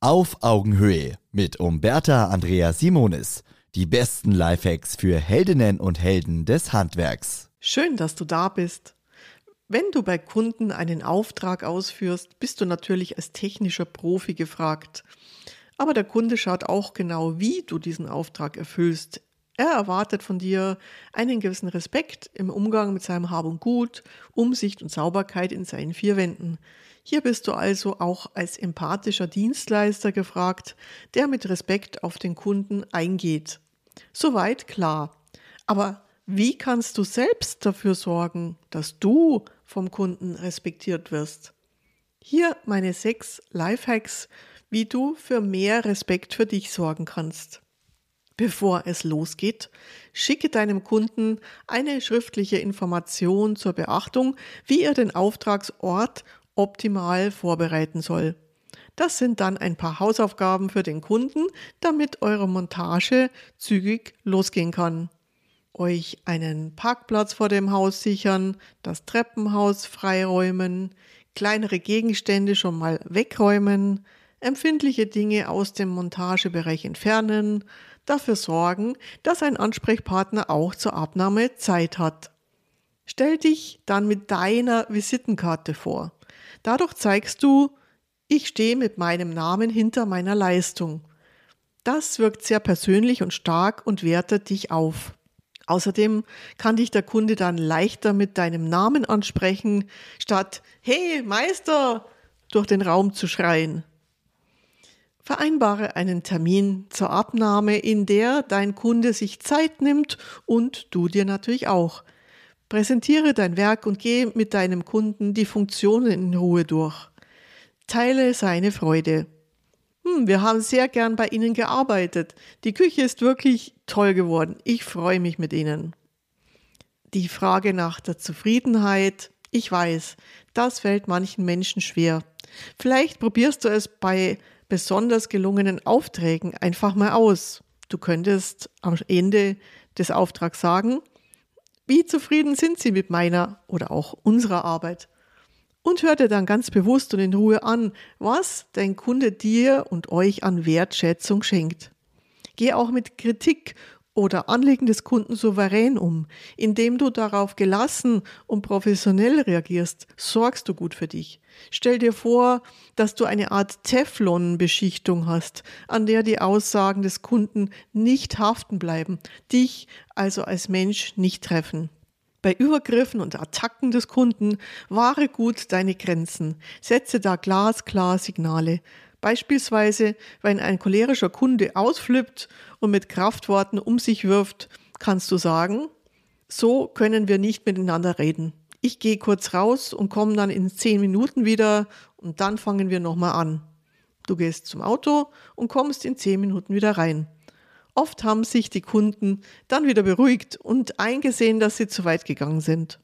Auf Augenhöhe mit Umberta Andrea Simonis. Die besten Lifehacks für Heldinnen und Helden des Handwerks. Schön, dass du da bist. Wenn du bei Kunden einen Auftrag ausführst, bist du natürlich als technischer Profi gefragt. Aber der Kunde schaut auch genau, wie du diesen Auftrag erfüllst. Er erwartet von dir einen gewissen Respekt im Umgang mit seinem Hab und Gut, Umsicht und Sauberkeit in seinen vier Wänden. Hier bist du also auch als empathischer Dienstleister gefragt, der mit Respekt auf den Kunden eingeht. Soweit klar. Aber wie kannst du selbst dafür sorgen, dass du vom Kunden respektiert wirst? Hier meine sechs Lifehacks, wie du für mehr Respekt für dich sorgen kannst. Bevor es losgeht, schicke deinem Kunden eine schriftliche Information zur Beachtung, wie er den Auftragsort optimal vorbereiten soll. Das sind dann ein paar Hausaufgaben für den Kunden, damit eure Montage zügig losgehen kann. Euch einen Parkplatz vor dem Haus sichern, das Treppenhaus freiräumen, kleinere Gegenstände schon mal wegräumen, empfindliche Dinge aus dem Montagebereich entfernen, dafür sorgen, dass ein Ansprechpartner auch zur Abnahme Zeit hat. Stell dich dann mit deiner Visitenkarte vor. Dadurch zeigst du, ich stehe mit meinem Namen hinter meiner Leistung. Das wirkt sehr persönlich und stark und wertet dich auf. Außerdem kann dich der Kunde dann leichter mit deinem Namen ansprechen, statt Hey Meister durch den Raum zu schreien. Vereinbare einen Termin zur Abnahme, in der dein Kunde sich Zeit nimmt und du dir natürlich auch. Präsentiere dein Werk und geh mit deinem Kunden die Funktionen in Ruhe durch. Teile seine Freude. Hm, wir haben sehr gern bei Ihnen gearbeitet. Die Küche ist wirklich toll geworden. Ich freue mich mit Ihnen. Die Frage nach der Zufriedenheit, ich weiß, das fällt manchen Menschen schwer. Vielleicht probierst du es bei besonders gelungenen Aufträgen einfach mal aus. Du könntest am Ende des Auftrags sagen, wie zufrieden sind Sie mit meiner oder auch unserer Arbeit? Und hör dir dann ganz bewusst und in Ruhe an, was dein Kunde dir und euch an Wertschätzung schenkt. Geh auch mit Kritik oder Anliegen des Kunden souverän um. Indem du darauf gelassen und professionell reagierst, sorgst du gut für dich. Stell dir vor, dass du eine Art Teflon-Beschichtung hast, an der die Aussagen des Kunden nicht haften bleiben, dich also als Mensch nicht treffen. Bei Übergriffen und Attacken des Kunden wahre gut deine Grenzen. Setze da glasklar Signale. Beispielsweise, wenn ein cholerischer Kunde ausflippt und mit Kraftworten um sich wirft, kannst du sagen, so können wir nicht miteinander reden. Ich gehe kurz raus und komme dann in zehn Minuten wieder und dann fangen wir nochmal an. Du gehst zum Auto und kommst in zehn Minuten wieder rein. Oft haben sich die Kunden dann wieder beruhigt und eingesehen, dass sie zu weit gegangen sind.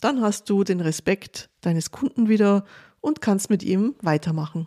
Dann hast du den Respekt deines Kunden wieder und kannst mit ihm weitermachen.